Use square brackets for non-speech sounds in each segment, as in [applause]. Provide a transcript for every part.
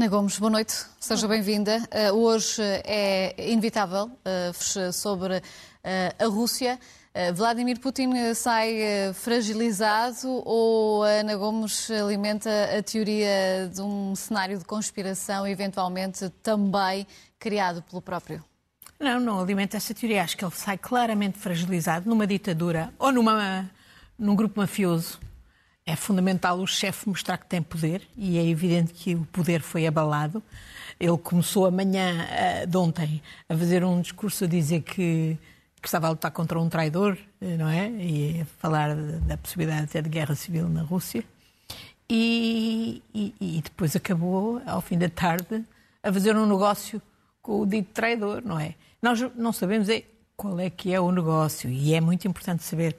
Ana Gomes, boa noite, seja bem-vinda. Uh, hoje é inevitável uh, sobre uh, a Rússia. Vladimir Putin sai fragilizado ou Ana Gomes alimenta a teoria de um cenário de conspiração, eventualmente também criado pelo próprio? Não, não alimenta essa teoria. Acho que ele sai claramente fragilizado numa ditadura ou numa, num grupo mafioso é fundamental o chefe mostrar que tem poder e é evidente que o poder foi abalado. Ele começou amanhã eh, de ontem a fazer um discurso a dizer que, que estava a lutar contra um traidor, eh, não é? E a falar da possibilidade até de guerra civil na Rússia. E, e, e, depois acabou, ao fim da tarde, a fazer um negócio com o dito traidor, não é? Nós não sabemos é qual é que é o negócio e é muito importante saber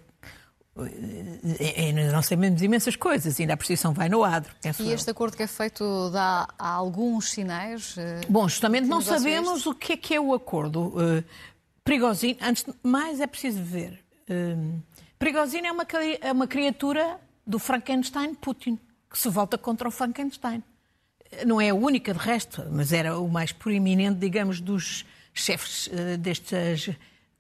é, é, nós sabemos imensas coisas, ainda a precisão vai no adro. E este acordo que é feito dá alguns sinais? Eh, Bom, justamente não sabemos este? o que é que é o acordo. Prigozhin, antes de mais é preciso ver. Prigozhin é uma, é uma criatura do Frankenstein Putin, que se volta contra o Frankenstein. Não é a única, de resto, mas era o mais proeminente, digamos, dos chefes destas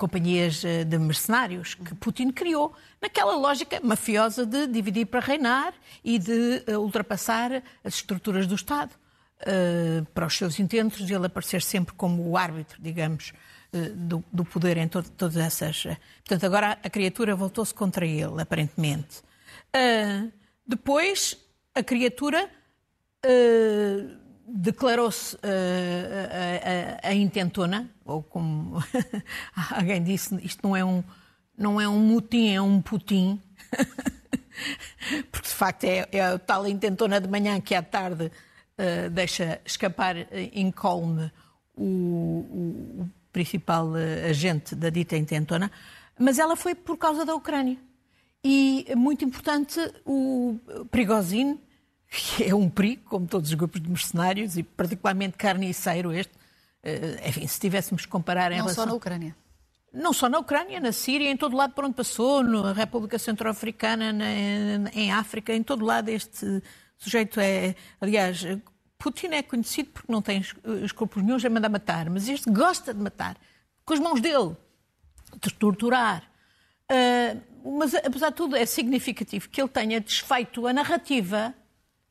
companhias eh, de mercenários que Putin criou, naquela lógica mafiosa de dividir para reinar e de eh, ultrapassar as estruturas do Estado uh, para os seus intentos e ele aparecer sempre como o árbitro, digamos, uh, do, do, poder em to todas essas. Portanto, agora a criatura voltou-se contra ele, aparentemente. Uh, depois, a criatura declarou-se a, a, a, intentona, ou como [laughs] alguém disse, isto não é um, não é um mutim, é um putim. [laughs] Porque de facto é, é a tal intentona de manhã que à tarde uh, deixa escapar incólume o, o, o principal uh, agente da dita intentona, mas ela foi por causa da Ucrânia. E muito importante, o Prigozhin é um perigo, como todos os grupos de mercenários, e particularmente carniceiro este. Eh, enfim, se tivéssemos que comparar em Não relação... só na Ucrânia. Não só na Ucrânia, na Síria, em todo lado por onde passou, na República Centro-Africana, em África, em todo lado este sujeito é... Aliás, Putin é conhecido porque não tem escrúpulos nenhum a mandar matar, mas este gosta de matar, com as mãos dele, de torturar. Uh, mas, apesar de tudo, é significativo que ele tenha desfeito a narrativa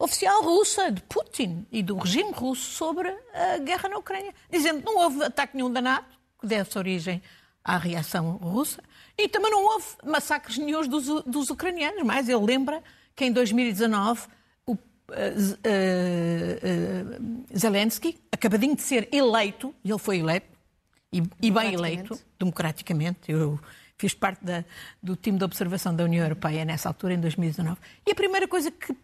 oficial russa, de Putin e do regime russo sobre a guerra na Ucrânia, dizendo que não houve ataque nenhum da NATO, que deve-se origem à reação russa, e também não houve massacres nenhums dos, dos ucranianos, mas ele lembra que em 2019 o uh, uh, uh, Zelensky, acabadinho de ser eleito, e ele foi eleito, e, e bem eleito, democraticamente, eu Fiz parte da, do time de observação da União Europeia nessa altura, em 2019. E a primeira coisa que,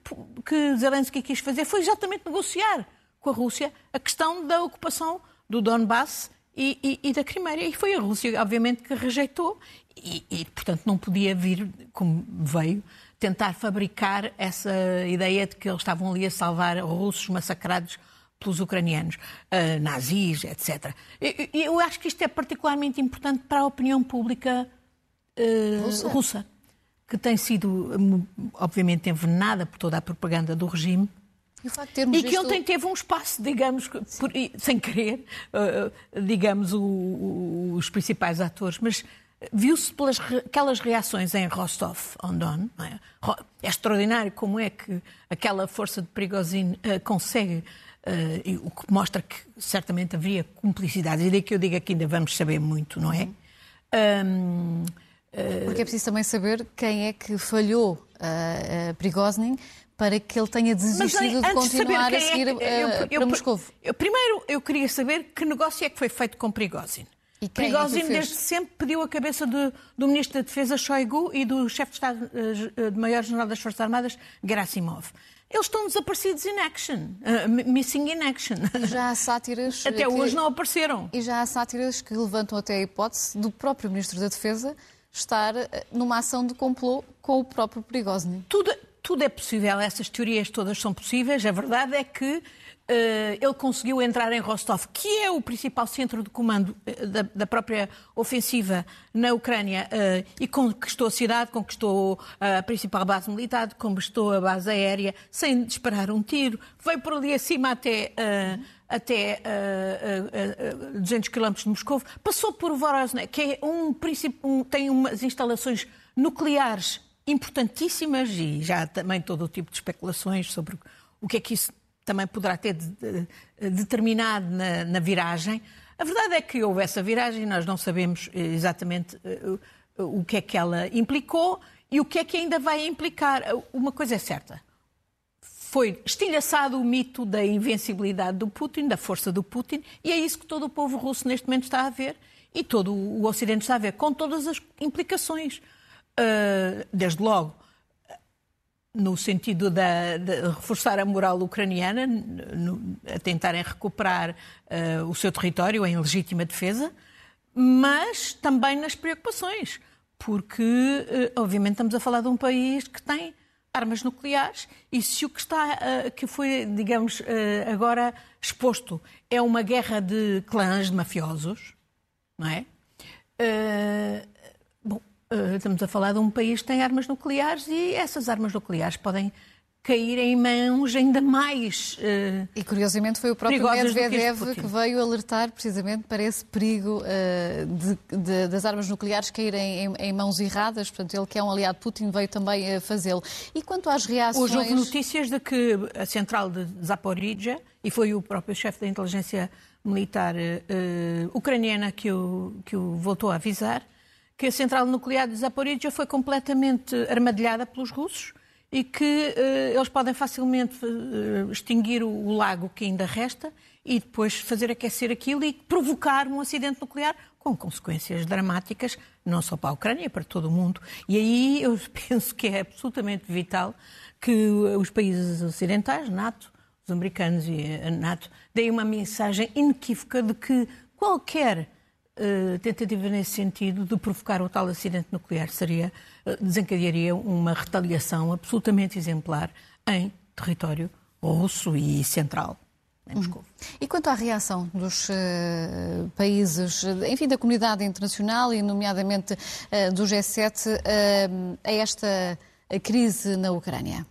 que Zelensky quis fazer foi exatamente negociar com a Rússia a questão da ocupação do Donbass e, e, e da Crimeia. E foi a Rússia, obviamente, que rejeitou e, e, portanto, não podia vir, como veio, tentar fabricar essa ideia de que eles estavam ali a salvar russos massacrados pelos ucranianos, uh, nazis, etc. Eu, eu acho que isto é particularmente importante para a opinião pública uh, russa. russa. que tem sido, obviamente, envenenada por toda a propaganda do regime. E, e que visto... ele teve um espaço, digamos, por, sem querer, uh, digamos, o, o, os principais atores, mas viu-se pelas aquelas reações em Rostov-on-Don. É? é? extraordinário como é que aquela força de Prigozhin uh, consegue, uh, o que mostra que certamente havia cumplicidade. E daí que eu digo que ainda vamos saber muito, não é? Um, porque é preciso também saber quem é que falhou a, a Prigozhin para que ele tenha desistido de continuar de a é seguir é eu, eu, para Moscou. Primeiro, eu queria saber que negócio é que foi feito com Prigozhin. E quem Prigozhin, é desde sempre, pediu a cabeça do, do Ministro da Defesa, Shoigu, e do Chefe de Estado de Maior-General das Forças Armadas, Gerasimov. Eles estão desaparecidos in action, uh, missing in action. E já há sátiras. [laughs] Até que... hoje não apareceram. E já há sátiras que levantam até a hipótese do próprio Ministro da Defesa estar eh, numa ação de complô com o próprio Prigozhin. Tudo, tudo é possível, essas teorias todas são possíveis. A verdade é que Uh, ele conseguiu entrar em Rostov, que é o principal centro de comando uh, da, da, própria ofensiva na Ucrânia, uh, e conquistou a cidade, conquistou a principal base militar, conquistou a base aérea, sem disparar um tiro. Veio por ali acima até, até 200 quilómetros de Moscou. Passou por Vorosne, que é um, um, tem umas instalações nucleares importantíssimas e já também todo o tipo de especulações sobre o que é que isso também poderá ter determinado na, na, viragem. A verdade é que houve essa viragem, nós não sabemos eh, exatamente eh, o que é que ela implicou e o que é que ainda vai implicar. Uma coisa é certa. Foi estilhaçado o mito da invencibilidade do Putin, da força do Putin, e é isso que todo o povo russo neste momento está a ver e todo o Ocidente está a ver, com todas as implicações. Uh, desde logo, no sentido de, reforçar a moral ucraniana, no, a tentarem recuperar uh, o seu território em legítima defesa, mas também nas preocupações, porque, uh, obviamente, estamos a falar de um país que tem armas nucleares e se o que está, uh, que foi, digamos, agora exposto é uma guerra de clãs de mafiosos, não é? Eh, estamos a falar de um país que tem armas nucleares e essas armas nucleares podem cair em mãos ainda mais. Uh, e curiosamente foi o próprio Medvedev que, que, veio alertar precisamente para esse perigo uh, de, de, das armas nucleares caírem em, em, mãos erradas. Portanto, ele que é um aliado de Putin veio também uh, fazê-lo. E quanto às reações. Hoje houve notícias de que a central de Zaporizhia, e foi o próprio chefe da inteligência militar ucraniana que o, que o voltou a avisar que a central nuclear de Zaporizhia foi completamente armadilhada pelos russos e que uh, eles podem facilmente uh, extinguir o, o, lago que ainda resta e depois fazer aquecer aquilo e provocar um acidente nuclear com consequências dramáticas, não só para a Ucrânia, para todo o mundo. E aí eu [laughs] penso que é absolutamente vital que os países ocidentais, NATO, os americanos e a NATO, deem uma mensagem inequívoca de que qualquer uh, tentativa nesse sentido de provocar o tal acidente nuclear seria, uh, desencadearia uma retaliação absolutamente exemplar em território russo e central. Uhum. E quanto à reação dos uh, países, enfim, da comunidade internacional e, nomeadamente, uh, do G7 uh, a esta crise na Ucrânia?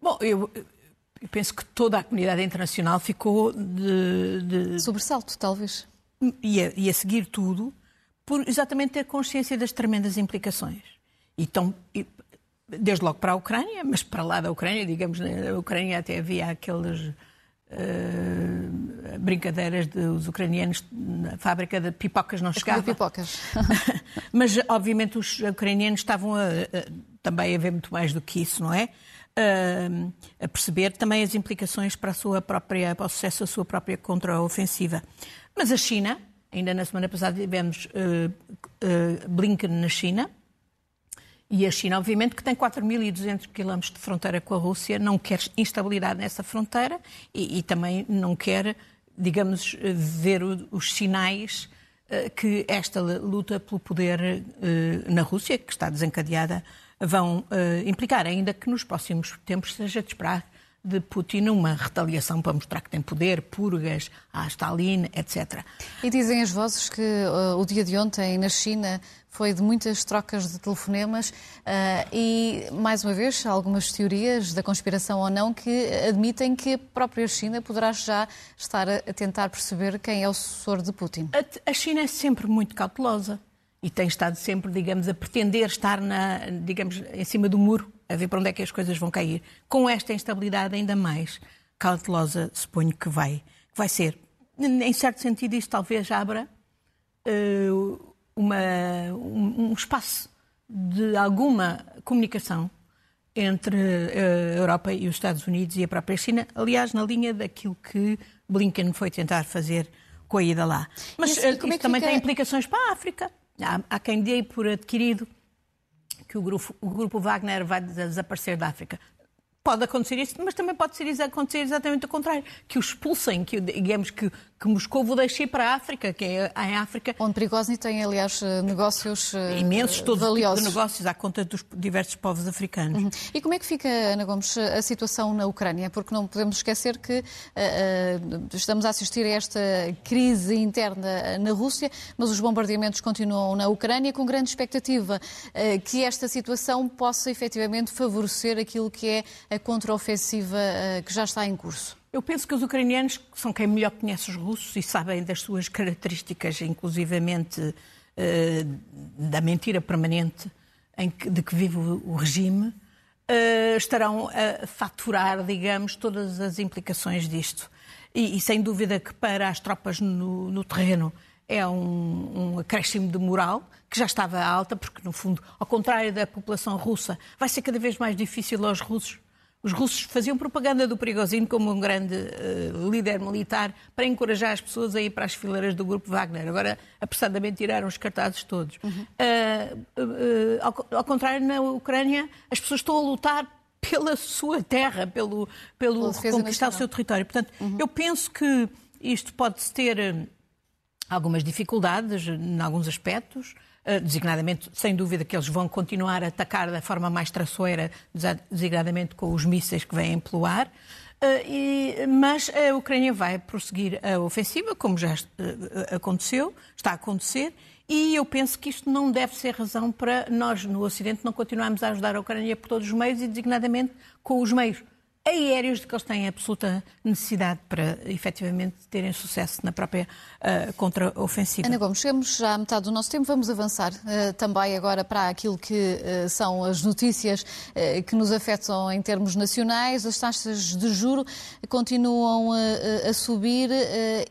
Bom, eu, eu, penso que toda a comunidade internacional ficou de. de... Sobressalto, talvez e a, e a seguir tudo, por exatamente ter consciência das tremendas implicações. E tão, desde logo para a Ucrânia, mas para lá da Ucrânia, digamos, na Ucrânia até havia aqueles Uh, brincadeiras dos ucranianos na fábrica de pipocas não chegava. De pipocas. [laughs] Mas, obviamente, os ucranianos estavam a, a, também a ver muito mais do que isso, não é? Uh, a perceber também as implicações para, a sua própria, para o sucesso da sua própria contraofensiva. Mas a China, ainda na semana passada tivemos uh, uh, Blinken na China, e a China, obviamente, que tem 4.200 quilómetros de fronteira com a Rússia, não quer instabilidade nessa fronteira e, e também não quer, digamos, ver o, os sinais uh, que esta luta pelo poder na Rússia, que está desencadeada, vão implicar, ainda que nos próximos tempos seja de esperar de Putin uma retaliação para mostrar que tem poder, purgas à Stalin, etc. E dizem as vozes que uh, o dia de ontem na China foi de muitas trocas de telefonemas uh, e, mais uma vez, algumas teorias da conspiração ou não que admitem que a própria China poderá já estar a, tentar perceber quem é o sucessor de Putin. A, a China é sempre muito cautelosa e tem estado sempre, digamos, a pretender estar na, digamos, em cima do muro a ver para onde é que as coisas vão cair. Com esta instabilidade ainda mais cautelosa, suponho que vai, que vai ser. Em certo sentido, isto talvez abra uh, uma, um, um, espaço de alguma comunicação entre uh, a Europa e os Estados Unidos e a própria China, aliás, na linha daquilo que Blinken foi tentar fazer com a ida lá. Mas isso, isso é também fica... tem implicações para a África. Há, há quem dê por adquirido que o grupo, o grupo Wagner vai desaparecer da África. Pode acontecer isso, mas também pode ser, acontecer exatamente o contrário, que o expulsem, que digamos que, que Moscou deixe para a África, que é em África. Onde Prigozhin tem, aliás, negócios imensos, todos valiosos. Tipo de negócios à conta dos diversos povos africanos. Uhum. E como é que fica, Ana Gomes, a situação na Ucrânia? Porque não podemos esquecer que uh, uh, estamos a assistir a esta crise interna na Rússia, mas os bombardeamentos continuam na Ucrânia com grande expectativa uh, que esta situação possa efetivamente favorecer aquilo que é a contraofensiva que já está em curso. Eu penso que os ucranianos são quem melhor conhece os russos e sabem das suas características, inclusivamente uh, da mentira permanente que, de que vive o, o regime, uh, estarão a faturar, digamos, todas as implicações disto. E, e sem dúvida que para as tropas no, no terreno é um, um acréscimo de moral, que já estava alta, porque, no fundo, ao contrário da população russa, vai ser cada vez mais difícil aos russos os russos faziam propaganda do Prigozhin como um grande uh, líder militar para encorajar as pessoas a ir para as fileiras do grupo Wagner. Agora, apressadamente, tiraram os cartazes todos. Uhum. Uh, ao, ao, contrário, na Ucrânia, as pessoas estão a lutar pela sua terra, pelo, pelo conquistar o seu território. Portanto, uhum. eu penso que isto pode ter algumas dificuldades em alguns aspectos. Eh, designadamente, sem dúvida, que eles vão continuar a atacar da forma mais traçoeira, designadamente com os mísseis que vêm pelo ar. Uh, mas a Ucrânia vai prosseguir a ofensiva, como já uh, aconteceu, está a acontecer, e eu penso que isto não deve ser razão para nós, no Ocidente, não continuarmos a ajudar a Ucrânia por todos os meios e, designadamente, com os meios aéreos de que eles têm absoluta necessidade para efetivamente terem sucesso na própria uh, contra-ofensiva. Ana Gomes, chegamos já à metade do nosso tempo, vamos avançar uh, também agora para aquilo que uh, são as notícias que nos afetam em termos nacionais. As taxas de juro continuam a subir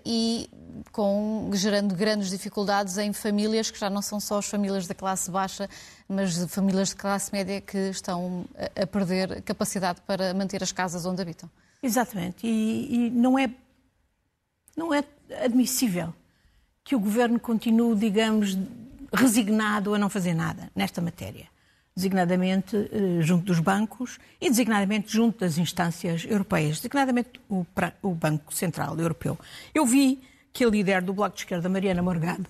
e com, gerando grandes dificuldades em famílias que já não são só as famílias da classe baixa, mas famílias de classe média que estão a, perder capacidade para manter as casas onde habitam. Exatamente. E, e não, é, não é admissível que o governo continue, digamos, resignado a não fazer nada nesta matéria. Designadamente eh, junto dos bancos e designadamente junto das instâncias europeias, designadamente o, o Banco Central Europeu. Eu vi que a líder do Bloco de Esquerda, Mariana Morgado,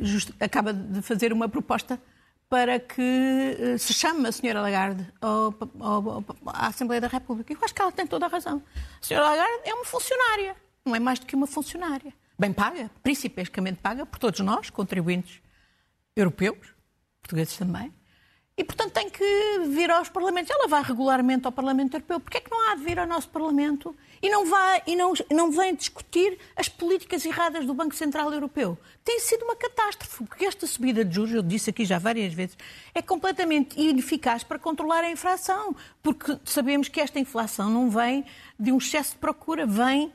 just, acaba de fazer uma proposta para que uh, se chame a senhora Lagarde ao, ao, à Assembleia da República. Eu acho que ela tem toda a razão. A senhora Lagarde é uma funcionária, não é mais do que uma funcionária. Bem paga, principescamente paga por todos nós, contribuintes europeus, portugueses também. E, portanto, tem que vir aos Parlamentos. Ela vai regularmente ao Parlamento Europeu. Porquê é que não há de vir ao nosso Parlamento e não, vai, e não, não vem discutir as políticas erradas do Banco Central Europeu? Tem sido uma catástrofe, porque esta subida de juros, eu disse aqui já várias vezes, é completamente ineficaz para controlar a inflação, porque sabemos que esta inflação não vem de um excesso de procura, vem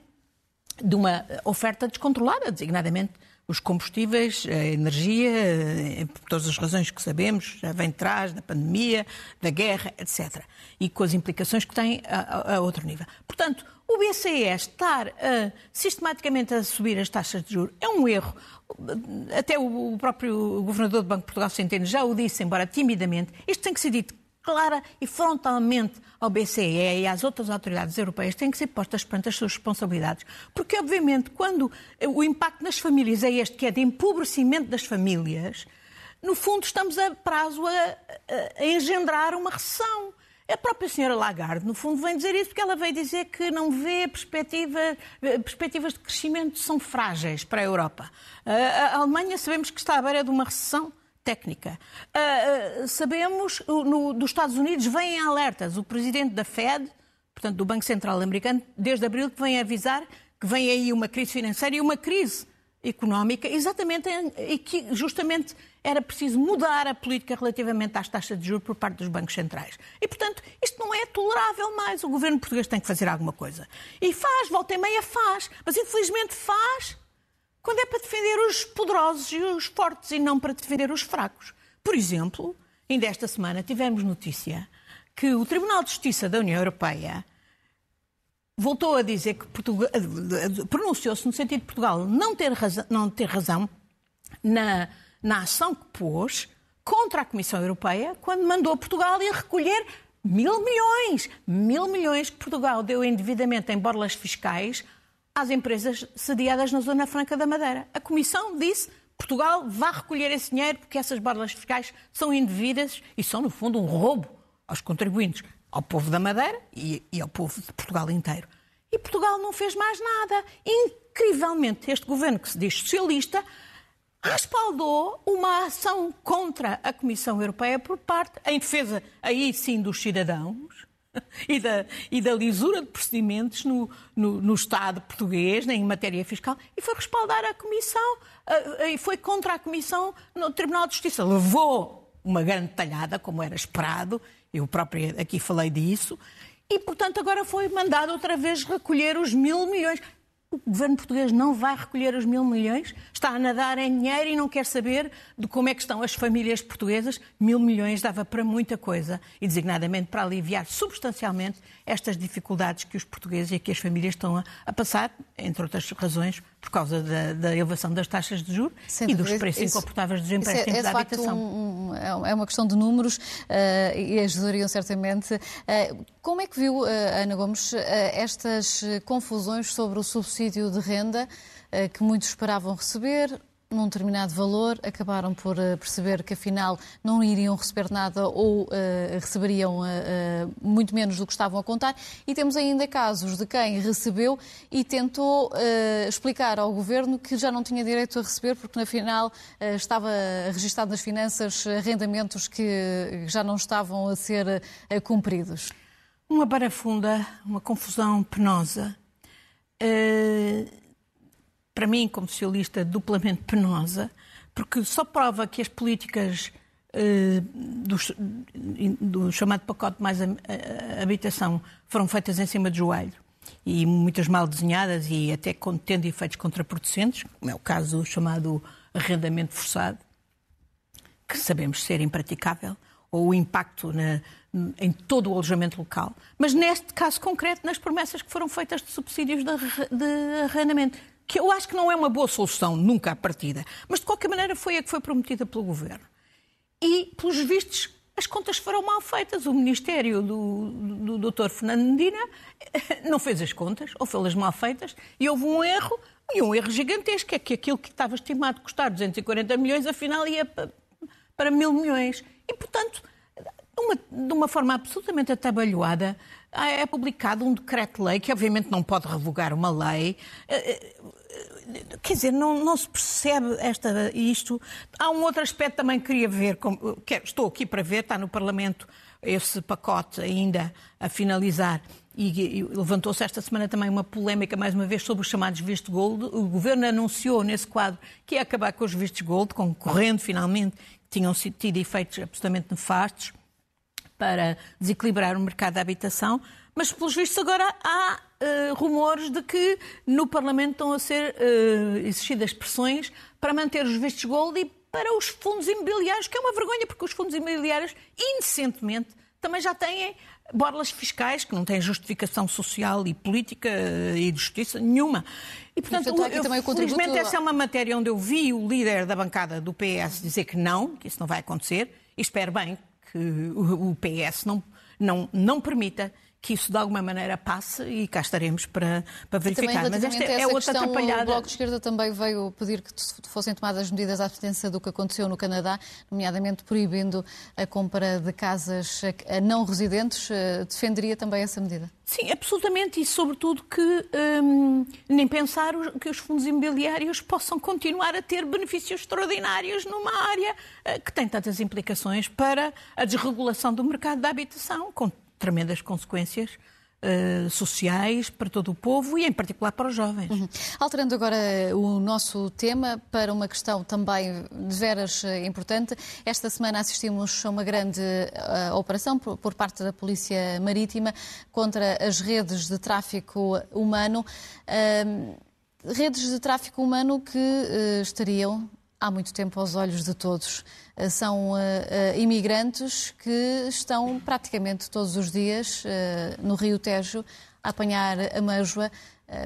de uma oferta descontrolada, designadamente os combustíveis, a energia, eh, por todas as razões que sabemos, já vem de trás da pandemia, da guerra, etc. E com as implicações que tem a, a outro nível. Portanto, o BCE estar a, sistematicamente a subir as taxas de juros é um erro. Até o, próprio governador do Banco de Portugal Centeno já o disse, embora timidamente. Isto tem que ser dito clara e frontalmente ao BCE e às outras autoridades europeias têm que ser postas perante as suas responsabilidades. Porque, obviamente, quando o impacto nas famílias é este, que é de empobrecimento das famílias, no fundo estamos a prazo a, a, engendrar uma recessão. A própria senhora Lagarde, no fundo, vem dizer isso porque ela veio dizer que não vê perspectiva, perspectivas de crescimento são frágeis para a Europa. A Alemanha sabemos que está à beira de uma recessão técnica. Uh, sabemos, no, dos Estados Unidos vêm alertas. O presidente da Fed, portanto do Banco Central americano, desde abril que vem avisar que vem aí uma crise financeira e uma crise económica, exatamente e que justamente era preciso mudar a política relativamente às taxas de juros por parte dos bancos centrais. E, portanto, isto não é tolerável mais. O governo português tem que fazer alguma coisa. E faz, volta e meia faz, mas infelizmente faz quando é para defender os poderosos e os fortes e não para defender os fracos. Por exemplo, ainda esta semana tivemos notícia que o Tribunal de Justiça da União Europeia voltou a dizer que Portugal pronunciou-se no sentido de Portugal não ter razão, não ter razão na, na ação que pôs contra a Comissão Europeia quando mandou Portugal ir recolher mil milhões, mil milhões que Portugal deu indevidamente em borlas fiscais às empresas sediadas na Zona Franca da Madeira. A Comissão disse Portugal vá recolher esse dinheiro porque essas borlas fiscais são indevidas e são, no fundo, um roubo aos contribuintes, ao povo da Madeira e, e ao povo de Portugal inteiro. E Portugal não fez mais nada. Incrivelmente, este governo que se diz socialista respaldou uma ação contra a Comissão Europeia por parte, em defesa, aí sim, dos cidadãos, [laughs] e da, e da lisura de procedimentos no, no, no, Estado português, em matéria fiscal, e foi respaldar a Comissão, e foi contra a Comissão no Tribunal de Justiça. Levou uma grande talhada, como era esperado, eu própria aqui falei disso, e, portanto, agora foi mandado outra vez recolher os mil milhões. O governo português não vai recolher os mil milhões, está a nadar em dinheiro e não quer saber de como é que estão as famílias portuguesas. Mil milhões dava para muita coisa e, designadamente, para aliviar substancialmente estas dificuldades que os portugueses e que as famílias estão a, a passar, entre outras razões, por causa da, da elevação das taxas de juros Sem e dos preços isso, incomportáveis dos empréstimos é, é, de habitação. Um, um, é uma questão de números uh, e ajudariam certamente. Uh, como é que viu, uh, Ana Gomes, estas confusões sobre o subsídio de renda que muitos esperavam receber? Num determinado valor, acabaram por uh, perceber que afinal não iriam receber nada ou uh, receberiam uh, muito menos do que estavam a contar. E temos ainda casos de quem recebeu e tentou explicar ao governo que já não tinha direito a receber porque na final estava registado nas finanças arrendamentos que já não estavam a ser cumpridos. Uma barafunda, uma confusão penosa para mim, como socialista, duplamente penosa, porque só prova que as políticas uh, do, do, chamado pacote mais habitação foram feitas em cima de joelho. E muitas mal desenhadas e até tendo efeitos contraproducentes, como é o caso do chamado arrendamento forçado, que sabemos ser impraticável, ou o impacto na, em todo o alojamento local. Mas neste caso concreto, nas promessas que foram feitas de subsídios de, de arrendamento que eu acho que não é uma boa solução, nunca à partida, mas de qualquer maneira foi a que foi prometida pelo Governo. E, pelos vistos, as contas foram mal feitas. O Ministério do, do, do Dr. Fernando Medina não fez as contas, ou fez-las mal feitas, e houve um erro, e um erro gigantesco, é que aquilo que estava estimado custar 240 milhões, afinal ia para mil milhões. E, portanto, uma, de uma forma absolutamente atabalhoada, é publicado um decreto-lei que, obviamente, não pode revogar uma lei. Eh, eh, quer dizer, não, não, se percebe esta, isto. Há um outro aspecto também que queria ver, estou aqui para ver, está no Parlamento esse pacote ainda a finalizar. E, e levantou-se esta semana também uma polémica, mais uma vez, sobre os chamados vistos gold. O Governo anunciou nesse quadro que ia acabar com os vistos gold, concorrendo finalmente, que tinham tido efeitos absolutamente nefastos para desequilibrar o mercado da habitação, mas, pelos vistos, agora há uh, rumores de que no Parlamento estão a ser uh, exigidas pressões para manter os vistos gold e para os fundos imobiliários, que é uma vergonha, porque os fundos imobiliários, indecentemente, também já têm borlas fiscais que não têm justificação social e política eh, e de justiça nenhuma. E, portanto, eu, contributo... felizmente, essa é uma matéria onde eu vi o líder da bancada do PS dizer que não, que isso não vai acontecer, e espero bem que o PS não, não, não permita que isso de alguma maneira passe e cá estaremos para, para verificar. Mas esta é outra questão, atrapalhada. O Bloco de Esquerda também veio pedir que fossem tomadas medidas à distância do que aconteceu no Canadá, nomeadamente proibindo a compra de casas a não residentes. Eh, defenderia também essa medida? Sim, absolutamente, e sobretudo que hum, nem pensar que os fundos imobiliários possam continuar a ter benefícios extraordinários numa área uh, que tem tantas implicações para a desregulação do mercado da habitação, com tremendas consequências Uh, sociais para todo o povo e, em particular, para os jovens. Uhum. Alterando agora o nosso tema para uma questão também de veras eh, importante. Esta semana assistimos a uma grande uh, operação por, por, parte da Polícia Marítima contra as redes de tráfico humano. Uh, redes de tráfico humano que estariam há muito tempo aos olhos de todos. Eh, são uh, uh, imigrantes que estão praticamente todos os dias no Rio Tejo a apanhar a majua.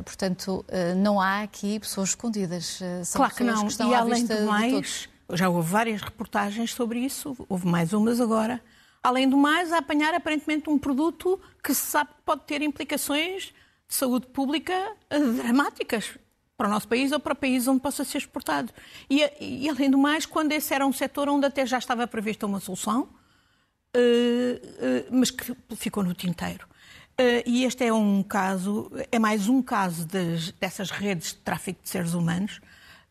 portanto, não há aqui pessoas escondidas. São claro que não. Que estão e além do mais, já houve várias reportagens sobre isso, houve mais umas agora. Além do mais, a apanhar aparentemente um produto que se sabe que pode ter implicações de saúde pública eh, dramáticas para o nosso país ou para o país onde possa ser exportado. E, e além do mais, quando esse era um setor onde até já estava prevista uma solução, mas que ficou no tinteiro. e este é um caso, é mais um caso das, dessas redes de tráfico de seres humanos.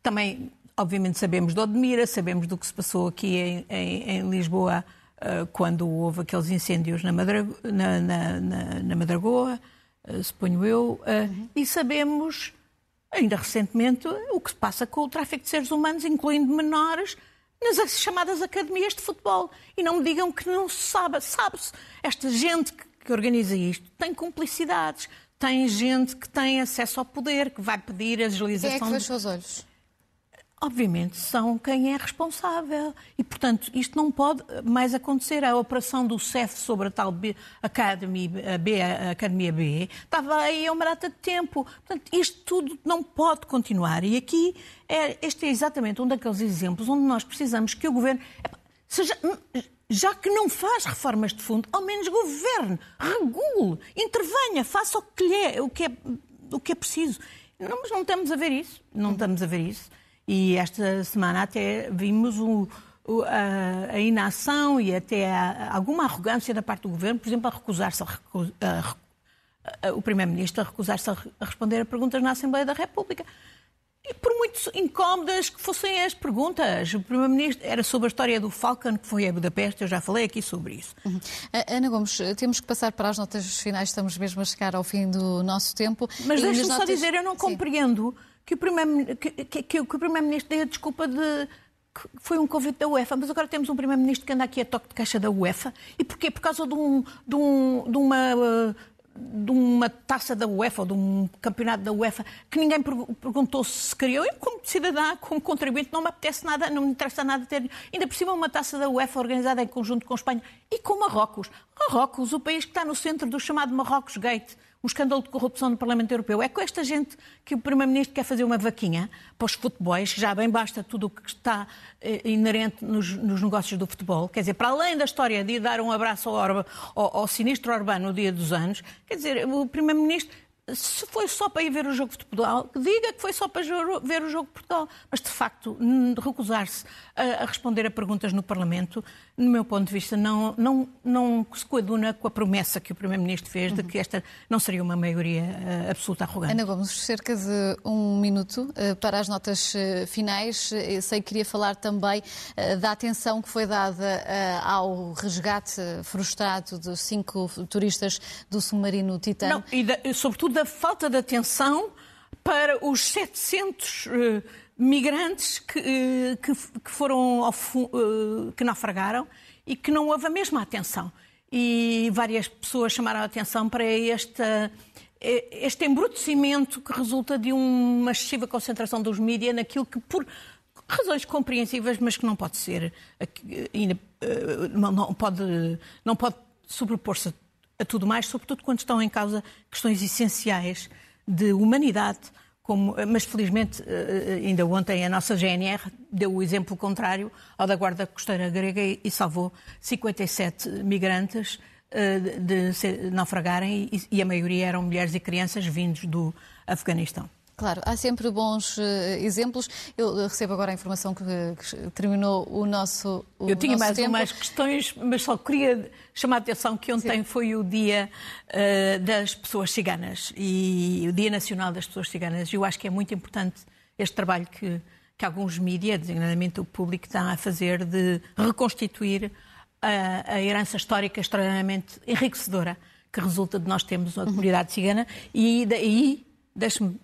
Também, obviamente, sabemos de Odmira, sabemos do que se passou aqui em, em, em Lisboa quando houve aqueles incêndios na, na, na, na Madragoa, suponho eu, uhum. e sabemos, ainda recentemente, o que se passa com o tráfico de seres humanos, incluindo menores, nas chamadas academias de futebol. E não me digam que não se sabe. Sabe-se. Esta gente que organiza isto tem cumplicidades, tem gente que tem acesso ao poder, que vai pedir a agilização... Quem é que fechou os olhos? Obviamente, são quem é responsável. E, portanto, isto não pode mais acontecer. A operação do CEF sobre a tal B, Academy, a B, a Academia B estava aí há uma data de tempo. Portanto, isto tudo não pode continuar. E aqui, é, este é exatamente um daqueles exemplos onde nós precisamos que o Governo... Seja, já que não faz reformas de fundo, ao menos governe, regule, intervenha, faça o que, lhe é, o que é, o que é preciso. Não, mas não estamos a ver isso. Não estamos a ver isso. E esta semana até vimos o, o, a, a, inação e até a, alguma arrogância da parte do governo, por exemplo, a recusar-se a, a, o Primeiro-Ministro a recusar-se a responder a perguntas na Assembleia da República. E por muito incómodas que fossem as perguntas, o Primeiro-Ministro era sobre a história do Falcon, que foi a Budapeste, eu já falei aqui sobre isso. Uhum. Ana Gomes, temos que passar para as notas finais, estamos mesmo a chegar ao fim do nosso tempo. Mas deixe-me notas... só dizer, eu não Sim. compreendo que o Primeiro-Ministro que, que, que, dê a desculpa de que foi um convite da UEFA, mas agora temos um Primeiro-Ministro que anda aqui a toque de caixa da UEFA. E porquê? Por causa de, um, de, um, de uma de uma taça da UEFA ou de um campeonato da UEFA que ninguém perguntou se queria. Eu, como cidadã, como contribuinte, não me apetece nada, não me interessa nada ter. Ainda por cima, uma taça da UEFA organizada em conjunto com Espanha e com Marrocos. Marrocos, o país que está no centro do chamado Marrocos Gate um escândalo de corrupção no Parlamento Europeu. É com esta gente que o Primeiro-Ministro quer fazer uma vaquinha para os futebols, já bem basta tudo o que está eh, inerente nos, nos, negócios do futebol. Quer dizer, para além da história de dar um abraço ao, Orba, ao, ao sinistro Orbán no dia dos anos, quer dizer, o Primeiro-Ministro se foi só para ir ver o jogo de Portugal, diga que foi só para ver o jogo de Portugal. Mas, de facto, recusar-se a, responder a perguntas no Parlamento, no meu ponto de vista, não, não, não se coaduna com a promessa que o Primeiro-Ministro fez de que esta não seria uma maioria uh, absoluta arrogante. Ana Gomes, cerca de um minuto uh, para as notas uh, finais. Eu sei que queria falar também da atenção que foi dada ao resgate frustrado de cinco turistas do submarino Titã. Não, e da, sobretudo da falta de atenção para os 700 uh, eh, migrantes que, uh, que, que, foram uh, que naufragaram e que não houve a mesma atenção. E várias pessoas chamaram a atenção para esta, este embrutecimento que resulta de uma excessiva concentração dos mídias naquilo que, por razões compreensíveis, mas que não pode ser, não pode, não pode sobrepor-se a tudo mais, sobretudo quando estão em causa questões essenciais de humanidade. Como, mas felizmente, eh, eh, ainda ontem a nossa GNR deu o exemplo contrário ao da Guarda Costeira Grega e salvou 57 migrantes eh, de naufragarem e a maioria eram mulheres e crianças vindos do Afeganistão. Claro, há sempre bons uh, exemplos. Eu recebo agora a informação que, que terminou o nosso o Eu tinha nosso mais tempo. umas questões, mas só queria chamar a atenção que ontem Sim. foi o Dia uh, das Pessoas Ciganas e o Dia Nacional das Pessoas Ciganas. Eu acho que é muito importante este trabalho que, que alguns mídias, designadamente o público, estão a fazer de reconstituir a, a herança histórica extremamente enriquecedora que resulta de nós termos uma comunidade cigana e daí, deixe-me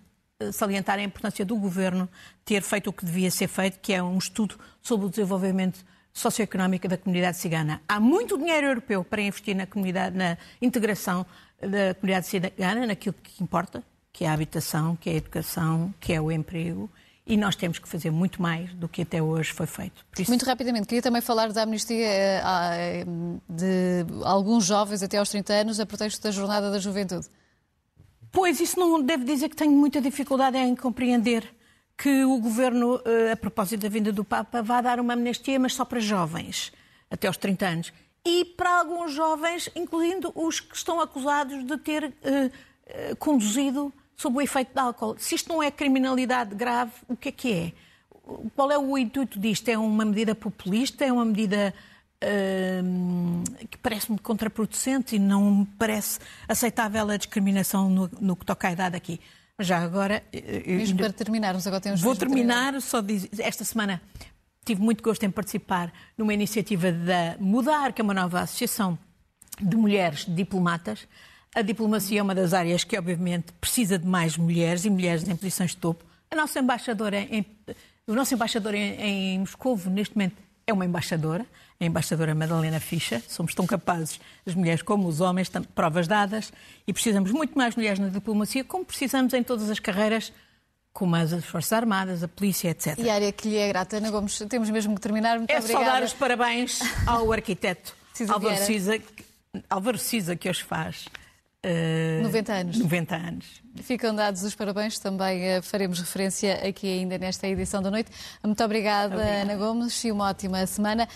salientar a importância do governo ter feito o que devia ser feito, que é um estudo sobre o desenvolvimento socioeconómico da comunidade cigana. Há muito dinheiro europeu para investir na comunidade, na integração da comunidade cigana, naquilo que importa, que é a habitação, que é a educação, que é o emprego. E nós temos que fazer muito mais do que até hoje foi feito. Isso... Muito rapidamente, queria também falar da amnistia eh, eh, de alguns jovens até aos 30 anos a pretexto da Jornada da Juventude. Pois, isso não deve dizer que tenho muita dificuldade em compreender que o governo, eh, a propósito da vinda do Papa, vá dar uma amnistia, mas só para jovens, até aos 30 anos. E para alguns jovens, incluindo os que estão acusados de ter uh, uh, conduzido sob o efeito de álcool. Se isto não é criminalidade grave, o que é que é? Qual é o intuito disto? É uma medida populista? É uma medida que parece-me contraproducente e não me parece aceitável a discriminação no, no que toca à idade aqui? Já agora. Mesmo para terminarmos, agora temos Vou terminar, só diz, esta semana tive muito gosto em participar numa iniciativa da Mudar, que é uma nova associação de mulheres diplomatas. A diplomacia é uma das áreas que, obviamente, precisa de mais mulheres e mulheres em posições de topo. A nossa embaixadora em, o nosso embaixador em, em Moscou, neste momento, é uma embaixadora, a embaixadora Madalena Ficha. Somos tão capazes, as mulheres como os homens, provas dadas, e precisamos muito mais mulheres na diplomacia, como precisamos em todas as carreiras, como as Forças Armadas, a polícia, etc. E a área que lhe é grata, Ana Gomes, temos mesmo que terminar. Muito é obrigada. só dar os parabéns ao arquiteto [laughs] Álvaro Cisa, Álvaro Cisa, que hoje faz Uh, 90 anos. 90 anos. Ficam dados os parabéns, também uh, faremos referência aqui ainda nesta edição da noite. Muito obrigada, obrigada, Ana Gomes, e uma ótima semana.